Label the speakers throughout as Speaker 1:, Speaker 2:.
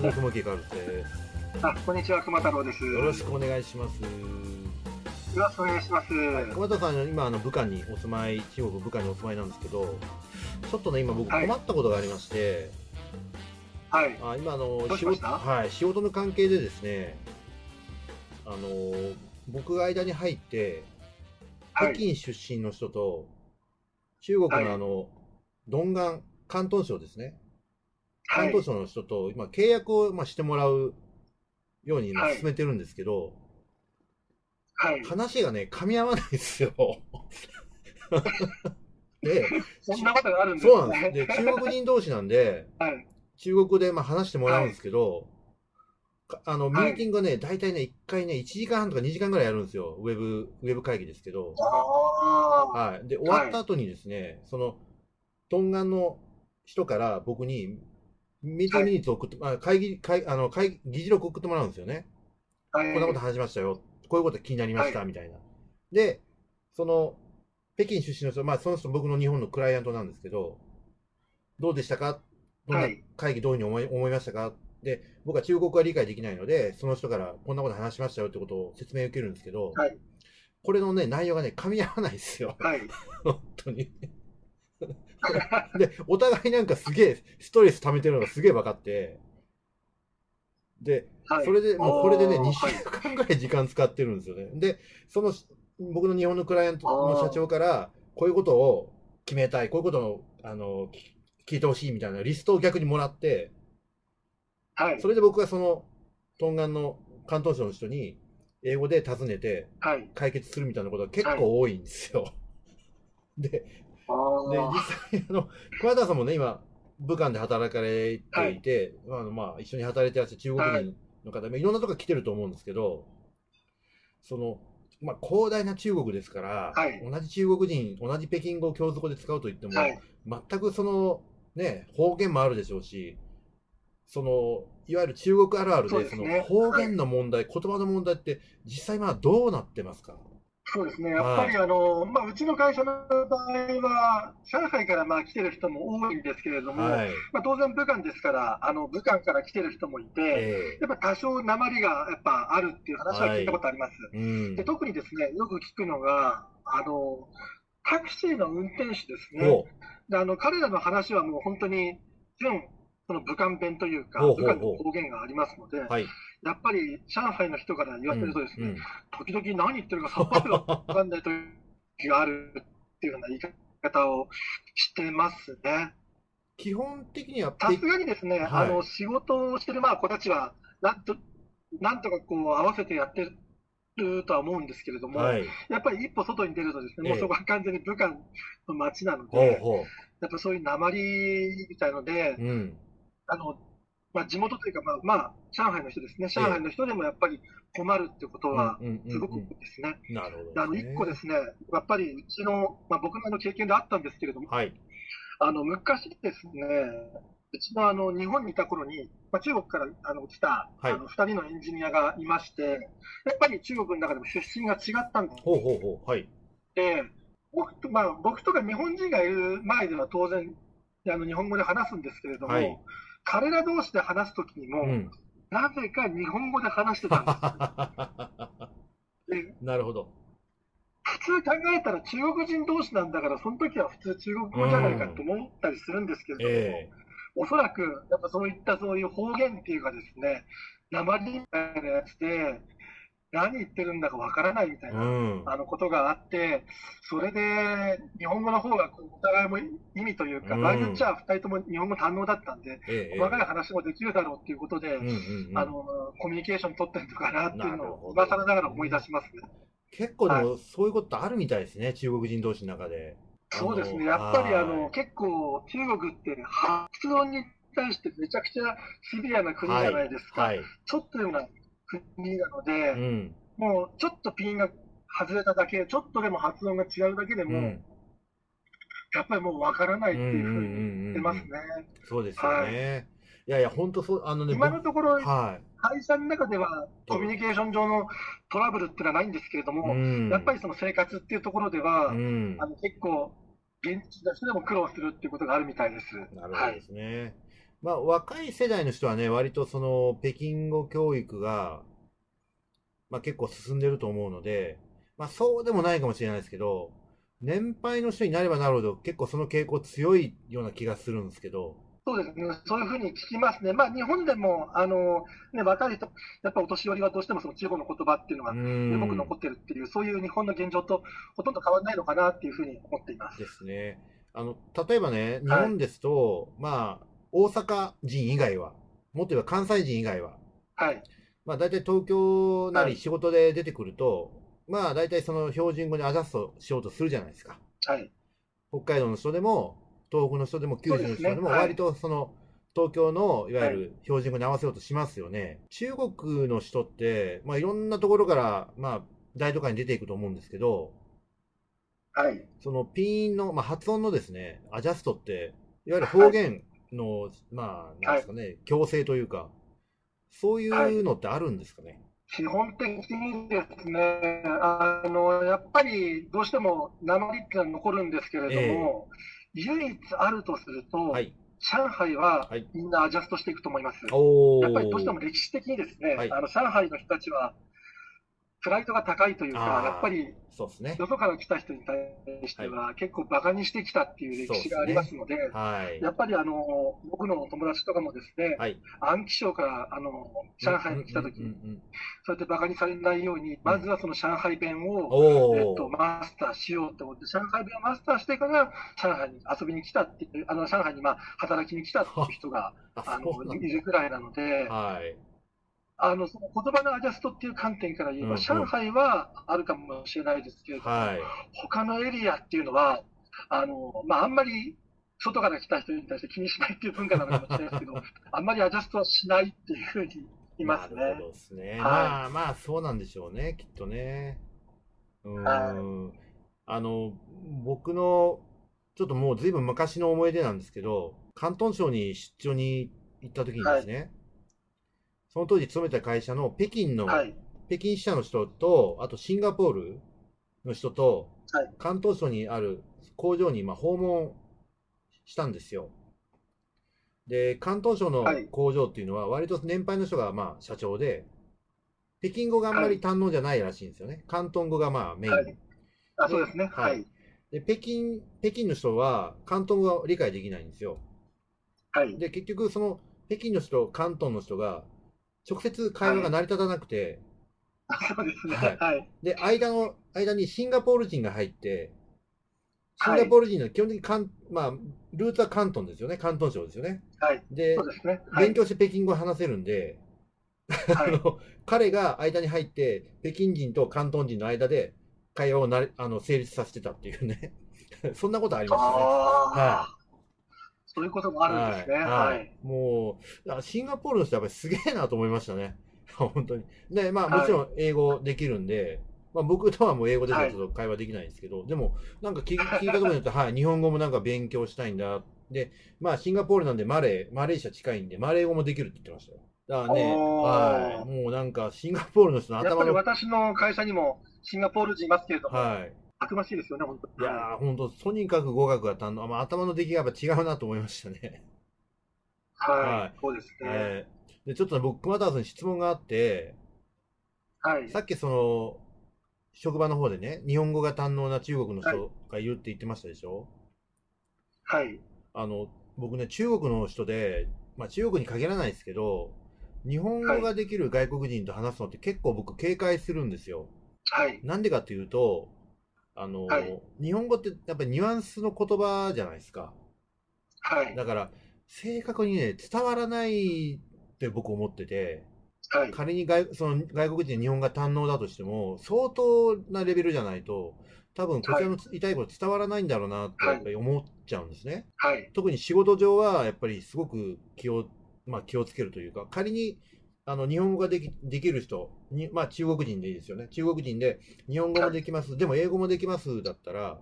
Speaker 1: 社の雲木カルです。
Speaker 2: あ、こんにちは、熊太郎です。
Speaker 1: よろしくお願いします。よ
Speaker 2: ろしくお願いします。はい、
Speaker 1: 熊太郎さん、今、あの武漢にお住まい、中国武漢にお住まいなんですけど、ちょっとね、今僕困ったことがありまして、
Speaker 2: はい。
Speaker 1: あ今あの仕事、はい、仕事の関係でですね、あの僕が間に入って、北京出身の人と、中国のあの、はい、ドンガン、広東省ですね。広東省の人と今契約をまあしてもらうように進めてるんですけど、
Speaker 2: はい、
Speaker 1: 話がね、噛み合わないですよ。
Speaker 2: で、そんなことがあるん
Speaker 1: ですね。そうなんです。で、中国人同士なんで、
Speaker 2: はい、
Speaker 1: 中国でまあ話してもらうんですけど、はい、あの、ミーティングがね、大体ね、1回ね、1時間半とか2時間ぐらいやるんですよ。ウェブ、ウェブ会議ですけど。はい。で、終わった後にですね、その、トンガンの人から僕にミーティングミニッツ送って、はい、会議、会あの会議、議事録送ってもらうんですよね。はい。こんなこと話しましたよ。こういうこと気になりました、みたいな。で、その、北京出身の人、まあその人僕の日本のクライアントなんですけど、どうでしたか？どんな会議どういうふうに思い思いましたか？で、僕は中国は理解できないので、その人からこんなこと話しましたよってことを説明を受けるんですけど、
Speaker 2: はい、
Speaker 1: これのね、内容がね、噛み合わないですよ。
Speaker 2: はい。
Speaker 1: 本当に。で、お互いなんかすげえストレス溜めてるのがすげえ分かって、で、はい、それで、もうこれでね、2週間ぐらい時間使ってるんですよね。で、その、僕の日本のクライアントの社長から、こういうことを決めたい、こういうことを、あの、聞いてほしいみたいなリストを逆にもらって、
Speaker 2: はい。
Speaker 1: それで僕はその、トンガンの関東省の人に、英語で尋ねて、解決するみたいなことが結構多いんですよ。はい、で、で、実際、あの、桑田さんもね、今、武漢で働かれていて、はい、あのまあ、一緒に働いてらっしゃる中国人の方、はい、いろんなとこ来てると思うんですけど、その、まあ、広大な中国ですから、
Speaker 2: はい、
Speaker 1: 同じ中国人、同じ北京語を共通語で使うと言っても、はい、全くその、ね、方言もあるでしょうし、その、いわゆる中国あるあるで、そ、ね、の方言の問題、言葉の問題って、実際まあどうなってますか？
Speaker 2: そうですね、やっぱりあの、まあ、うちの会社の場合は、上海からまあ来てる人も多いんですけれども、はい、まあ、当然、武漢ですから、あの武漢から来てる人もいて、えー、やっぱ多少、鉛がやっぱあるっていう話は聞いたことあります。はいうん、で特にですねよく聞くのがあの、タクシーの運転手ですね、であの彼らの話はもう本当に純その武漢弁というか、武漢の方言がありますので、
Speaker 1: はい
Speaker 2: やっぱり上海の人から言わせるとですね、うんうん、時々何言ってるかさっぱりわかんない時があるっていうような言い方をしてますね。
Speaker 1: 基本的には
Speaker 2: さすがにですね、はい、あの仕事をしてるまあ子たちはなんと、なんとかこう合わせてやってるとは思うんですけれども、はい、やっぱり一歩外に出るとですね、もうそこは完全に武漢の街なので、やっぱそういう鉛みたいので、
Speaker 1: うん、
Speaker 2: あのまあ、地元というか、まあ、まあ、上海の人ですね、上海の人でもやっぱり困るってことは、すごくですね。
Speaker 1: なるほど、
Speaker 2: あの、一個ですね、やっぱりうちの、まあ、僕の経験であったんですけれども、
Speaker 1: はい、
Speaker 2: あの、昔ですね、うちのあの日本にいた頃に、まあ、中国からあの来た、はい、あの2人のエンジニアがいまして、やっぱり中国の中でも出身が違ったんです。
Speaker 1: ほうほうほう。はい、
Speaker 2: で僕と、まあ、僕とか日本人がいる前では当然、あの日本語で話すんですけれども、はい彼ら同士で話すときにも、うん、なぜか日本語で話してたん
Speaker 1: です なるほど。
Speaker 2: 普通考えたら中国人同士なんだから、その時は普通中国語じゃないかと思ったりするんですけれども、えー、おそらくやっぱそういったそういう方言っていうかですね、鉛みたいなやつで、何言ってるんだかわからないみたいな、うん、あのことがあって、それで日本語の方がこうお互いも意味というか、場合によっちゃ2人とも日本語堪能だったんで、ええ、細かい話もできるだろうっていうことで、うんうんうん、あのコミュニケーション取ってるのかなっていうのを、今更ながら思い出しますね。
Speaker 1: 結構でも、そういうことあるみたいですね、中国人同士の中で。
Speaker 2: そうですね、やっぱりあの結構、中国って発音に対してめちゃくちゃシビアな国じゃないですか。はい。はい、ちょっとでも国なので、うん、もうちょっとピンが外れただけ、ちょっとでも発音が違うだけでも、うん、やっぱりもうわからないっていうふうに言ってますね。
Speaker 1: そうですよね。はい、いやいや、本当そう、あのね、
Speaker 2: 今のところ、はい、会社の中ではコミュニケーション上のトラブルっていうのはないんですけれども、うん、やっぱりその生活っていうところでは、うん、あの結構、現地の人でも苦労するっていうことがあるみたいです。
Speaker 1: なるほどですね。はいまあ、若い世代の人はね、割とその北京語教育が、まあ、結構進んでると思うので、まあ、そうでもないかもしれないですけど、年配の人になればなるほど結構その傾向強いような気がするんですけど。
Speaker 2: そうですね、そういうふうに聞きますね、まあ、日本でもあの、ね、若い人、やっぱお年寄りはどうしてもその地方の言葉っていうのがよく残ってるっていう、そういう日本の現状とほとんど変わらないのかなっていうふうに思っています。
Speaker 1: ですね。あの例えばね、日本ですと、はい、まあ、大阪人以外は、もっと言えば関西人以外は、
Speaker 2: はい。
Speaker 1: まあ、大体東京なり仕事で出てくると、はい、まあ、大体その標準語にアジャストしようとするじゃないですか。
Speaker 2: はい。
Speaker 1: 北海道の人でも、東北の人でも、九州の人でも、割とその、東京のいわゆる標準語に合わせようとしますよね。はい、中国の人って、まあ、いろんなところから、まあ、大都会に出ていくと思うんですけど、
Speaker 2: はい、
Speaker 1: そのピンの、まあ、発音のですね、アジャストって、いわゆる方言の、まあ、なんですかね、強制というか、そういうのってあるんですかね？
Speaker 2: 基本的にですね、あのやっぱりどうしても鉛ってのは残るんですけれども、えー、唯一あるとすると、はい、上海はみんなアジャストしていくと思います。やっぱりどうしても歴史的にですね、はい、あの上海の人たちはプライドが高いというか、やっぱり、
Speaker 1: そうですね。
Speaker 2: よそから来た人に対しては、結構馬鹿にしてきたっていう歴史がありますので、でね。はい、やっぱりあの、僕の友達とかもですね、はい、安徽省からあの上海に来た時、そうやって馬鹿にされないように、まずはその上海弁を、えっと、マスターしようと思って、上海弁をマスターしてから、上海に遊びに来たっていう、あの、上海にまあ働きに来たっていう人が、あの、いるくらいなので、はいあのその言葉のアジャストっていう観点から言えば、うんうん、上海はあるかもしれないですけれども、はい、他のエリアっていうのは、あのまあ、あんまり外から来た人に対して気にしないっていう文化なのかもしれないですけど、あんまりアジャストはしないっていうふうに言いますね。なるほどですね。はい、
Speaker 1: まあまあ、そうなんでしょうね、きっとね。うん、はい、あの僕のちょっともうずいぶん昔の思い出なんですけど、広東省に出張に行った時にですね、はいその当時勤めた会社の北京の、はい、北京支社の人と、あとシンガポールの人と、はい、関東省にある工場にまあ訪問したんですよ。で、関東省の工場っていうのは、割と年配の人がまあ社長で、北京語があんまり堪能じゃないらしいんですよね。広東語がまあメイン。はい、
Speaker 2: あそうですね。はい。
Speaker 1: で、北京、北京の人は広東語が理解できないんですよ。
Speaker 2: はい。
Speaker 1: で、結局、その、北京の人、広東の人が、直接会話が成り立たなくて、
Speaker 2: はい、そうですね。はい。
Speaker 1: で、間の、間にシンガポール人が入って、シンガポール人の基本的にかん、まあ、ルーツは関東ですよね。関東省ですよね。
Speaker 2: はい。
Speaker 1: で、
Speaker 2: そうですね。
Speaker 1: はい、勉強して北京語を話せるんで、はい、あの彼が間に入って、北京人と関東人の間で会話をなあの成立させてたっていうね。そんなことありましたね。はい。
Speaker 2: そういうこともあるんですね。はい。はい、
Speaker 1: もう、シンガポールの人はやっぱりすげえなと思いましたね。本当に。で、まあもちろん英語できるんで、まあ僕とはもう英語でちょっと会話できないんですけど、はい、でも、なんか聞 聞いたところによって、はい、日本語もなんか勉強したいんだ。で、まあシンガポールなんでマレー、マレーシア近いんで、マレー語もできるって言ってましたよ。だからね、はい、もうなんかシンガポールの人の頭の。
Speaker 2: やっぱり私の会社にもシンガポール人いますけれども、はい、たくましいですよね、本当い
Speaker 1: やー、本当、とにかく語学が堪能、まあ、頭の出来がやっぱ違うなと思いましたね。
Speaker 2: はい、はい、そうですね。え
Speaker 1: ー、でちょっと、ね、僕、熊田さんに質問があって、
Speaker 2: はい、
Speaker 1: さっきその、職場の方でね、日本語が堪能な中国の人がいるって言ってましたでしょ？
Speaker 2: はい。
Speaker 1: あの、僕ね、中国の人で、まあ中国に限らないですけど、日本語ができる外国人と話すのって結構僕警戒するんですよ。
Speaker 2: はい。
Speaker 1: なんでかっていうと、あの、はい、日本語ってやっぱりニュアンスの言葉じゃないですか。
Speaker 2: はい。
Speaker 1: だから、正確にね、伝わらないって僕思ってて、
Speaker 2: はい、
Speaker 1: 仮に外その外国人で日本が堪能だとしても、相当なレベルじゃないと、多分こちらの言いたいこと伝わらないんだろうなってやっぱり思っちゃうんですね。
Speaker 2: はい、
Speaker 1: 特に仕事上はやっぱりすごく気を、まあ、気をつけるというか、仮にあの、日本語ができできる人。に、まあ中国人でいいですよね。中国人で日本語もできます、でも英語もできますだったら、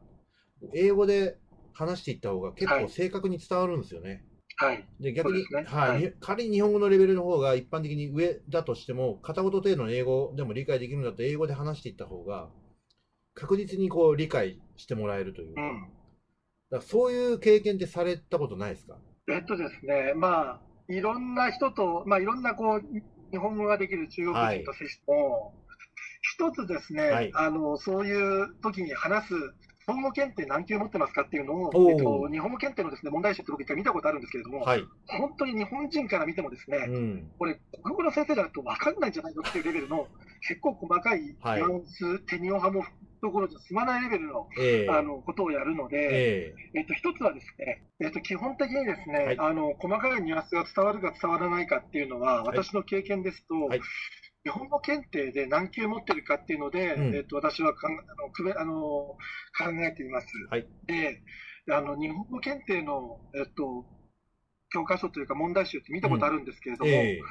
Speaker 1: 英語で話していった方が結構正確に伝わるんですよね。
Speaker 2: はい。
Speaker 1: で、逆に、ね、はい、はい、仮に日本語のレベルの方が一般的に上だとしても、片言程度の英語でも理解できるんだったら英語で話していった方が、確実にこう理解してもらえるというか。うん、だそういう経験ってされたことないですか？
Speaker 2: えっとですね、まあ、いろんな人と、まあ、いろんなこう日本語ができる中国人と接しても、一つですね、はい、あの、そういう時に話す、日本語検定何級持ってますかっていうのを、えっと、日本語検定のですね問題集って僕一回見たことあるんですけれども、はい、本当に日本人から見てもですね、うん、これ、国語の先生だと分かんないんじゃないのっていうレベルの、結構細かいニュアンス、はい、テニオ派もところじゃ済まないレベルのえー、あのことをやるので、えー、えっと、一つはですね、えっと、基本的にですね、はい、あの細かいニュアンスが伝わるか伝わらないかっていうのは、私の経験ですと、はい。日本語検定で何級持ってるかっていうので、うん、えっと、私はかんあのくべあの考えています。はい、であの、日本語検定の、えっと、教科書というか問題集って見たことあるんですけれども、うん。えー、本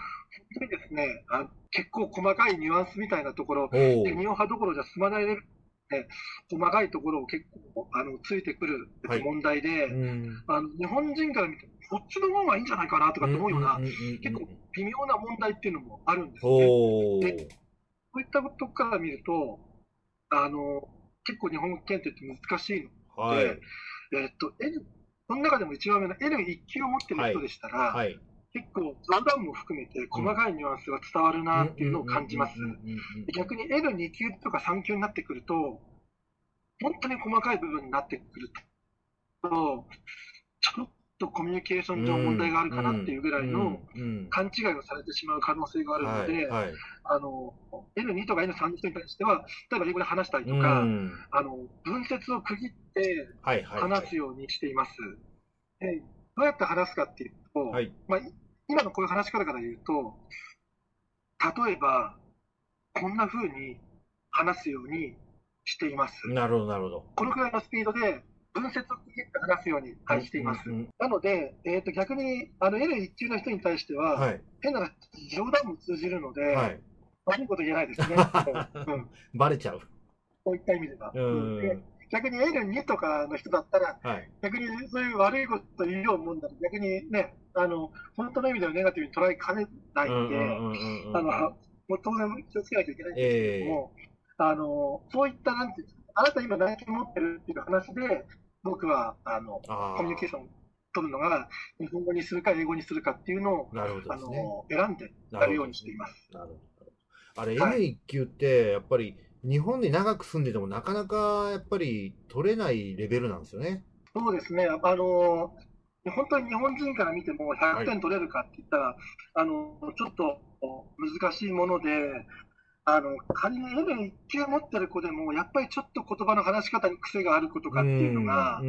Speaker 2: 当にですねあ、結構細かいニュアンスみたいなところ、で日本派どころじゃ済まないレベルで細かいところを結構あのついてくる問題で、はい。あの日本人から見てこっちの方がいいんじゃないかなとかって思うような、結構微妙な問題っていうのもあるんですね。で、そういったことから見ると、あの、結構日本語検定って難しいの。で、はい、えっと、N、その中でも一番上の N1 級を持ってる人でしたら、はいはい、結構、冗談も含めて細かいニュアンスが伝わるなっていうのを感じます。逆に N2 級とか3級になってくると、本当に細かい部分になってくると、ちょっとコミュニケーション上問題があるかなっていうぐらいの勘違いをされてしまう可能性があるので、あの N2 とか N3 の人に対しては、例えば英語で話したりとか、あの文節を区切って話すようにしています。でどうやって話すかっていうと、まあ、今のこういう話し方から言うと、例えば、こんな風に話すようにしています。
Speaker 1: なるほど、なるほど。
Speaker 2: このくらいのスピードで分節を区切って話すように、はい、しています。うんうん、なので、えー、と逆にあの L1 級の人に対しては、はい、変な冗談も通じるので、はい、悪いこと言えないですね。
Speaker 1: うん、バレちゃう。
Speaker 2: そういった意味では。で逆に L2 とかの人だったら、はい、逆にそういう悪いこと言うようもんだら、逆にね、あの本当の意味ではネガティブに捉えかねないんで、あのもう当然気をつけなきゃいけないんですけども、えー、あのそういったなんていうあなた今何件持ってるっていう話で、僕はあのコミュニケーション取るのが、日本語にするか英語にするかっていうのを、ね、あの選んでやるようにしています。なるほど
Speaker 1: あれ、N1 級って、やっぱり日本に長く住んでても、なかなかやっぱり取れないレベルなんですよね。
Speaker 2: そうですね。あの本当に日本人から見ても100点取れるかって言ったら、はい、あのちょっと難しいもので、あの仮に N1 級持ってる子でも、やっぱりちょっと言葉の話し方に癖がある子とかっていうのが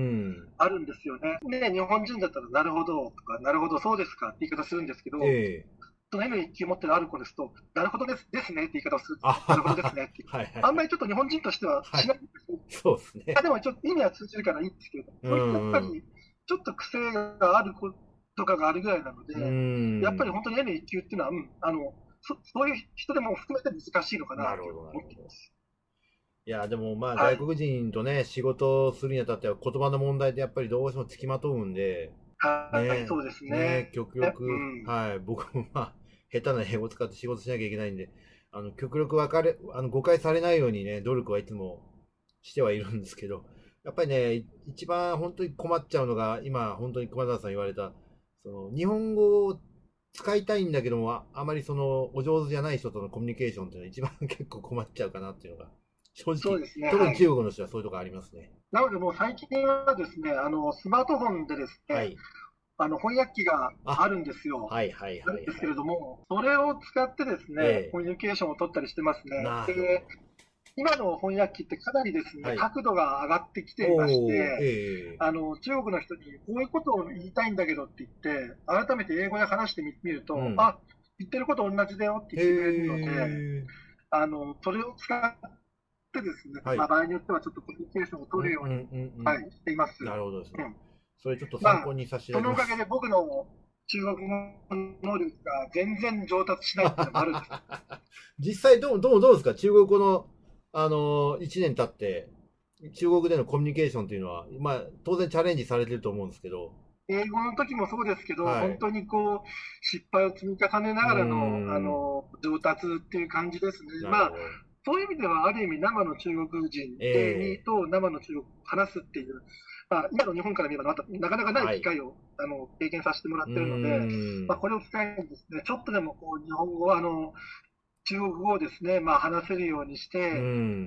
Speaker 2: あるんですよね。で、日本人だったら、なるほどとか、なるほど、そうですかって言い方するんですけど、えー、その N1 級持ってるある子ですと、なるほどですですねって言い方をする。なるほどですねってはい、あんまりちょっと日本人としてはしないんですよ。はい、
Speaker 1: そうですね。
Speaker 2: でもちょっと意味は通じるからいいんですけど、そういったやっぱりちょっと癖がある子とかがあるぐらいなので、やっぱり本当に N1 級っていうのは、うん、あの、そそういう人でも含めて難しいのかなと思ってます。
Speaker 1: いや、でもまあ、外国人とね、はい、仕事をするにあたっては、言葉の問題ってやっぱりどうしてもつきまとうんで、
Speaker 2: はい、ね、そうですね。ね
Speaker 1: 極力、うん、はい、僕もまあ、下手な英語を使って仕事しなきゃいけないんで、あの、極力分かれ、あの、誤解されないようにね、努力はいつもしてはいるんですけど、やっぱりね、一番本当に困っちゃうのが、今、本当に熊田さん言われた、その、日本語を使いたいんだけども、あまりその、お上手じゃない人とのコミュニケーションっていうのは一番 結構困っちゃうかなっていうのが、正直、ね、特に中国の人はそういうところありますね。
Speaker 2: なのでもう最近はですね、あの、スマートフォンでですね、はい、あの翻訳機があるんですよ。
Speaker 1: はいはいはい、はい、
Speaker 2: ですけれども、それを使ってですね、えー、コミュニケーションを取ったりしてますね。で今の翻訳機ってかなりですね、はい、角度が上がってきていまして、えー、あの中国の人にこういうことを言いたいんだけどって言って、改めて英語で話してみると、うん、あ言ってること同じだよって言ってくれるので、えー、あのそれを使ってですね、はい、まあ、場合によってはちょっとコミュニケーションを取るように、はい、しています。
Speaker 1: なるほどですね。うん、それちょっと参考にさせて。
Speaker 2: まあ、そのおかげで僕の中国語能力が全然上達しないっていうのもあるんです。
Speaker 1: 実際どう、どう、どうですか？中国語のあの、1年経って、中国でのコミュニケーションというのは、まあ、当然チャレンジされてると思うんですけど。
Speaker 2: 英語の時もそうですけど、はい、本当にこう、失敗を積み重ねながらの、あの、上達っていう感じですね。まあ、そういう意味では、ある意味、生の中国人にと生の中国を話すっていう、まあ、今の日本から見ればなかなかない機会を、はい、あの経験させてもらってるので、まあ、これを機会にですね、ちょっとでもこう日本語あの中国語をですね、まあ、話せるようにして、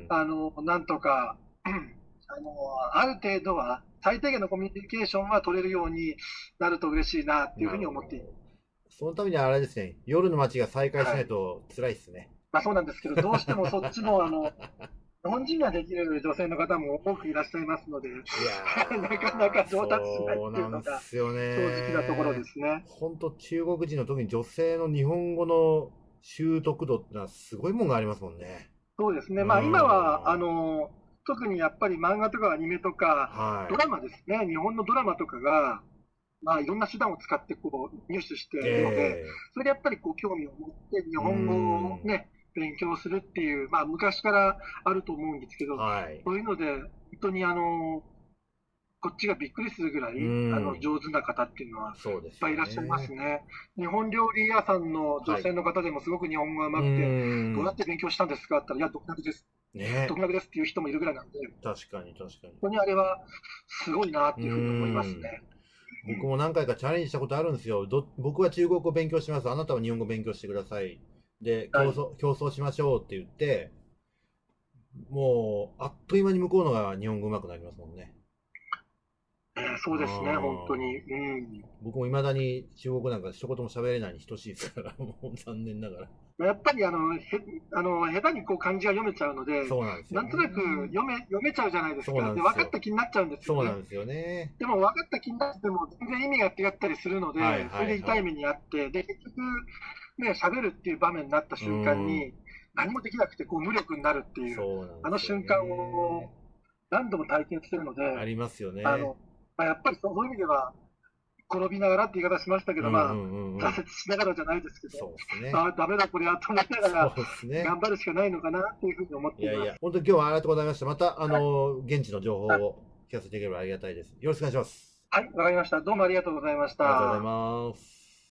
Speaker 2: あのなんとか、あのある程度は最低限のコミュニケーションは取れるようになると嬉しいなっていうふうに思っています。
Speaker 1: そのためにはあれですね、夜の街が再開しないと辛いですね。はい、
Speaker 2: まあそうなんですけど、どうしてもそっちの、あの、日本人ができる女性の方も多くいらっしゃいますので、いや なかなか上達しないっていうのが、正直なところですね。
Speaker 1: 本当、中国人の特に女性の日本語の習得度ってのはすごいもんがありますもんね。
Speaker 2: そうですね。まあ今は、あの、特にやっぱり漫画とかアニメとか、はい、ドラマですね。日本のドラマとかが、まあ、いろんな手段を使ってこう入手しているので、えー、それでやっぱりこう興味を持って日本語をね、勉強するっていう、まあ、昔からあると思うんですけど、はい、そういうので、本当にあの、こっちがびっくりするぐらい、あの上手な方っていうのは、いっぱいいらっしゃいますね。日本料理屋さんの女性の方でもすごく日本語がうまくて、どうやって勉強したんですかって言ったら、いや、独学です。ね、独学ですっていう人もいるぐらいなんで、
Speaker 1: 確かに確かに。
Speaker 2: 本当にあれはすごいなっていうふうに思いますね。
Speaker 1: 僕も何回かチャレンジしたことあるんですよ。ど僕は中国語勉強します。あなたは日本語勉強してください。で、競争、はい、競争しましょうって言って、もう、あっという間に向こうのが日本語上手くなりますもんね。
Speaker 2: そうですね、本当に。うん、
Speaker 1: 僕もいまだに中国なんか一言も喋れないに等しいですから、もう残念なが
Speaker 2: ら。やっぱりあのへあの下手にこう漢字が読めちゃうので、
Speaker 1: そうなんですよ、
Speaker 2: ね、なんとなく読め読めちゃうじゃないですか。で分かった気になっちゃうんですよ、
Speaker 1: ね、そうなんですよね。
Speaker 2: でも分かった気になっても全然意味が違ったりするので、はいはいはい、それで痛い目にあって、で結局ね喋るっていう場面になった瞬間に何もできなくてこう無力になるっていう、うね、あの瞬間を何度も体験してるので、
Speaker 1: ありますよね。
Speaker 2: あのまあ、やっぱりそういう意味では、転びながらって言い方しましたけど、まあ、挫折しながらじゃないですけど、そうですね、ああ、ダメだ、これはと思いながら、頑張るしかないのかなっていうふうに思っています。いやいや、
Speaker 1: 本当に今日はありがとうございました。また、あの、現地の情報を聞かせていければありがたいです。よろしくお願いします。
Speaker 2: はい、わかりました。どうもありがとうございました。
Speaker 1: ありがとうございます。